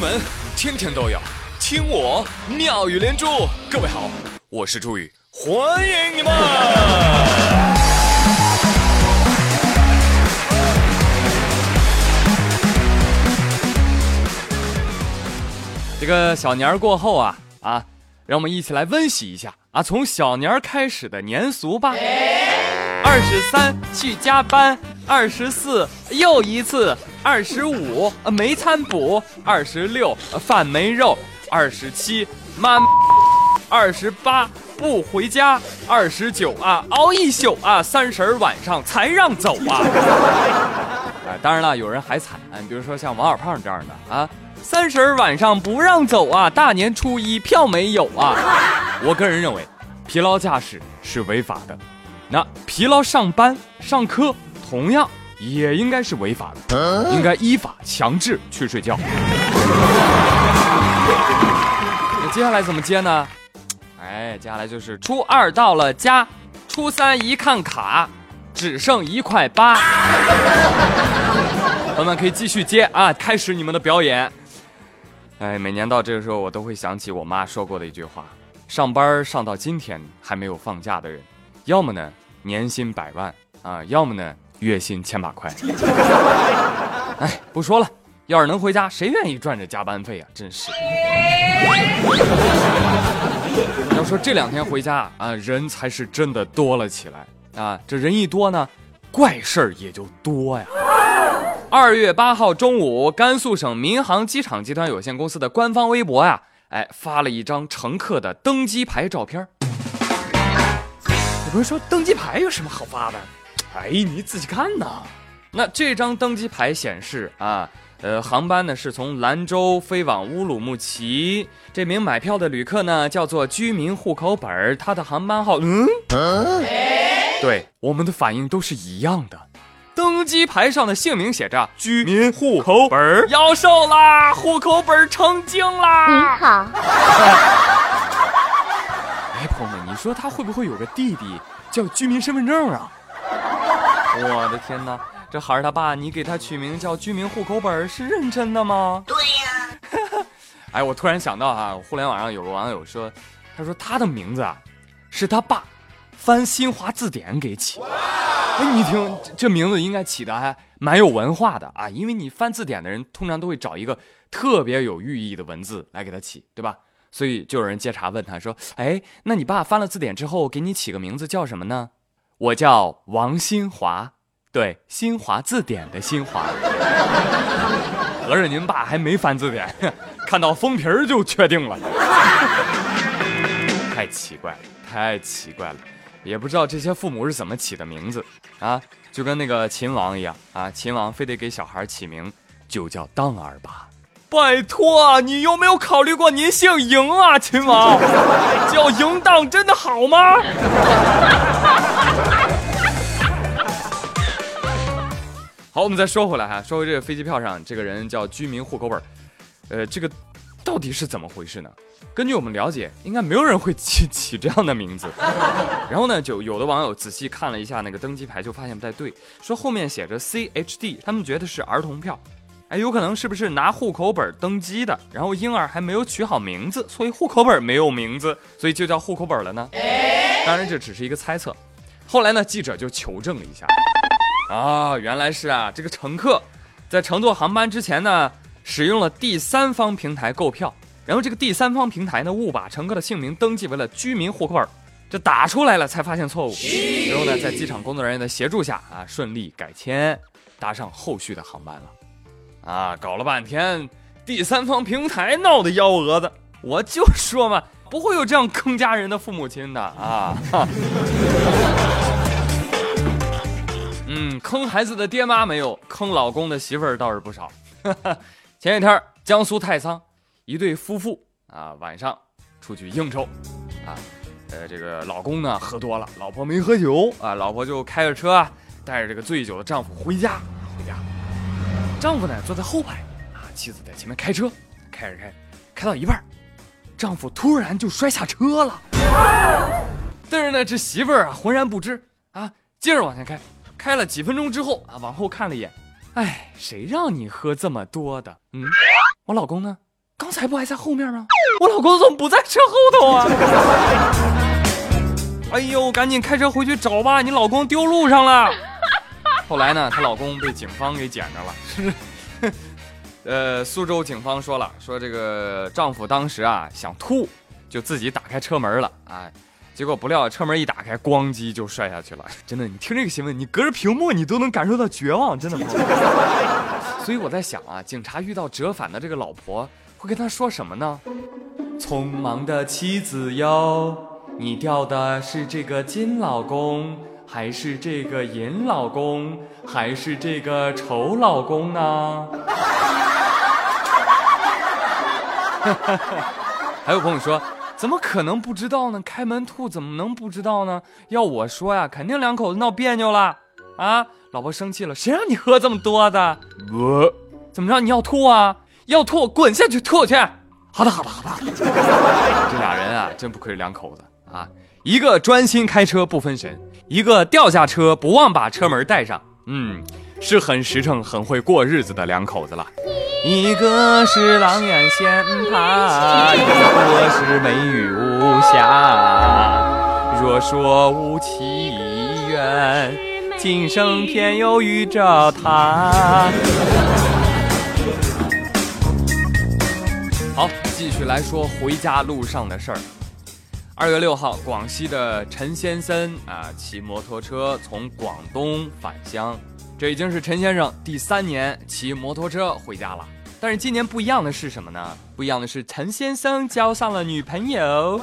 门天天都有听我妙语连珠。各位好，我是朱宇，欢迎你们。这个小年过后啊啊，让我们一起来温习一下啊，从小年开始的年俗吧。二十三去加班，二十四又一次，二十五没餐补，二十六饭没肉，二十七妈，二十八不回家，二十九啊熬一宿啊，三十晚上才让走啊！哎，当然了，有人还惨，比如说像王小胖这样的啊，三十晚上不让走啊，大年初一票没有啊！我个人认为，疲劳驾驶是违法的。那疲劳上班上课同样也应该是违法的，应该依法强制去睡觉。那接下来怎么接呢？哎，接下来就是初二到了家，初三一看卡，只剩一块八。朋友们可以继续接啊，开始你们的表演。哎，每年到这个时候，我都会想起我妈说过的一句话：上班上到今天还没有放假的人。要么呢年薪百万啊，要么呢月薪千把块。哎，不说了，要是能回家，谁愿意赚这加班费啊？真是。要说这两天回家啊，人才是真的多了起来啊。这人一多呢，怪事儿也就多呀。二月八号中午，甘肃省民航机场集团有限公司的官方微博呀，哎，发了一张乘客的登机牌照片。你不是说登机牌有什么好发的？哎，你仔细看呐。那这张登机牌显示啊，呃，航班呢是从兰州飞往乌鲁木齐。这名买票的旅客呢叫做居民户口本，他的航班号嗯，对，我们的反应都是一样的。登机牌上的姓名写着居民户口本，要瘦啦，户口本成精啦。你好。哎，朋友们，你说他会不会有个弟弟叫居民身份证啊？我的天哪，这孩儿他爸，你给他取名叫居民户口本是认真的吗？对呀。哎，我突然想到啊，互联网上有个网友说，他说他的名字啊，是他爸翻新华字典给起。哎，你听这名字应该起的还蛮有文化的啊，因为你翻字典的人通常都会找一个特别有寓意的文字来给他起，对吧？所以就有人接茬问他说：“哎，那你爸翻了字典之后给你起个名字叫什么呢？”我叫王新华，对，新华字典的新华。合着您爸还没翻字典，看到封皮儿就确定了。太奇怪了，太奇怪了，也不知道这些父母是怎么起的名字啊？就跟那个秦王一样啊，秦王非得给小孩起名，就叫当儿吧。拜托，你有没有考虑过您姓嬴啊，秦王？叫嬴荡真的好吗？好，我们再说回来哈，说回这个飞机票上，这个人叫居民户口本，呃，这个到底是怎么回事呢？根据我们了解，应该没有人会起起这样的名字。然后呢，就有的网友仔细看了一下那个登机牌，就发现不太对，说后面写着 C H D，他们觉得是儿童票。哎，有可能是不是拿户口本登机的，然后婴儿还没有取好名字，所以户口本没有名字，所以就叫户口本了呢？当然这只是一个猜测。后来呢，记者就求证了一下，啊，原来是啊，这个乘客在乘坐航班之前呢，使用了第三方平台购票，然后这个第三方平台呢误把乘客的姓名登记为了居民户口本，这打出来了才发现错误，然后呢，在机场工作人员的协助下啊，顺利改签，搭上后续的航班了。啊，搞了半天，第三方平台闹的幺蛾子，我就说嘛，不会有这样坑家人的父母亲的啊！坑孩子的爹妈没有，坑老公的媳妇儿倒是不少。前几天，江苏太仓一对夫妇啊，晚上出去应酬，啊，呃，这个老公呢喝多了，老婆没喝酒啊，老婆就开着车啊，带着这个醉酒的丈夫回家。回家丈夫呢坐在后排，啊，妻子在前面开车，开着开，开到一半，丈夫突然就摔下车了。但是呢，这媳妇儿啊浑然不知啊，接着往前开，开了几分钟之后啊，往后看了一眼，哎，谁让你喝这么多的？嗯，我老公呢？刚才不还在后面吗？我老公怎么不在车后头啊？哎呦，赶紧开车回去找吧，你老公丢路上了。后来呢，她老公被警方给捡着了。呃，苏州警方说了，说这个丈夫当时啊想吐，就自己打开车门了啊，结果不料车门一打开，咣叽就摔下去了。真的，你听这个新闻，你隔着屏幕你都能感受到绝望，真的。所以我在想啊，警察遇到折返的这个老婆，会跟他说什么呢？匆忙的妻子哟，你掉的是这个金老公，还是这个银老公，还是这个丑老公呢？还有朋友说，怎么可能不知道呢？开门吐怎么能不知道呢？要我说呀，肯定两口子闹别扭了啊！老婆生气了，谁让你喝这么多的？我怎么着？你要吐啊？要吐，滚下去吐去！好的，好的，好的。这俩人啊，真不愧是两口子啊！一个专心开车不分神，一个掉下车不忘把车门带上。嗯，是很实诚、很会过日子的两口子了。一个是狼眼仙葩，一个是美玉无瑕。若说无奇缘，今生偏又遇着他。好，继续来说回家路上的事儿。二月六号，广西的陈先生啊，骑摩托车从广东返乡。这已经是陈先生第三年骑摩托车回家了，但是今年不一样的是什么呢？不一样的是陈先生交上了女朋友，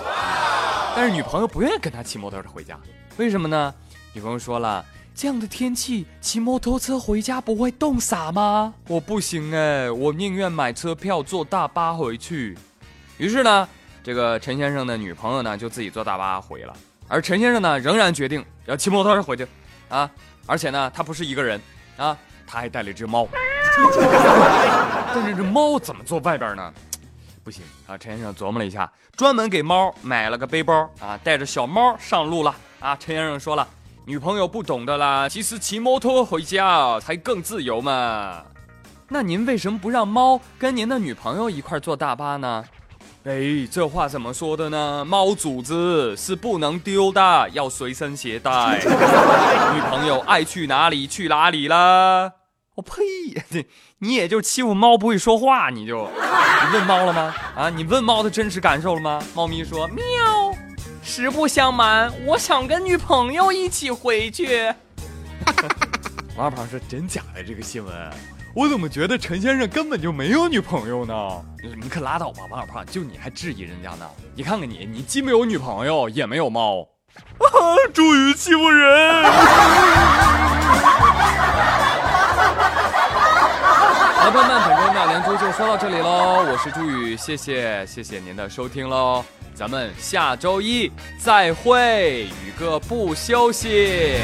但是女朋友不愿意跟他骑摩托车回家，为什么呢？女朋友说了，这样的天气骑摩托车回家不会冻傻吗？我不行哎，我宁愿买车票坐大巴回去。于是呢，这个陈先生的女朋友呢就自己坐大巴回了，而陈先生呢仍然决定要骑摩托车回去，啊。而且呢，他不是一个人啊，他还带了一只猫。但是这猫怎么坐外边呢？不行啊！陈先生琢磨了一下，专门给猫买了个背包啊，带着小猫上路了啊。陈先生说了，女朋友不懂的啦，其实骑摩托回家才更自由嘛。那您为什么不让猫跟您的女朋友一块坐大巴呢？哎，这话怎么说的呢？猫主子是不能丢的，要随身携带。女朋友爱去哪里去哪里了。我呸！你也就欺负猫不会说话，你就你问猫了吗？啊，你问猫的真实感受了吗？猫咪说：喵。实不相瞒，我想跟女朋友一起回去。王二胖说：真假的这个新闻？我怎么觉得陈先生根本就没有女朋友呢？你可拉倒吧，王小胖，就你还质疑人家呢？你看看你，你既没有女朋友，也没有猫，啊，终于欺负人！好，朋友们，本周妙连珠就说到这里喽。我是朱宇，谢谢谢谢您的收听喽，咱们下周一再会，宇哥不休息。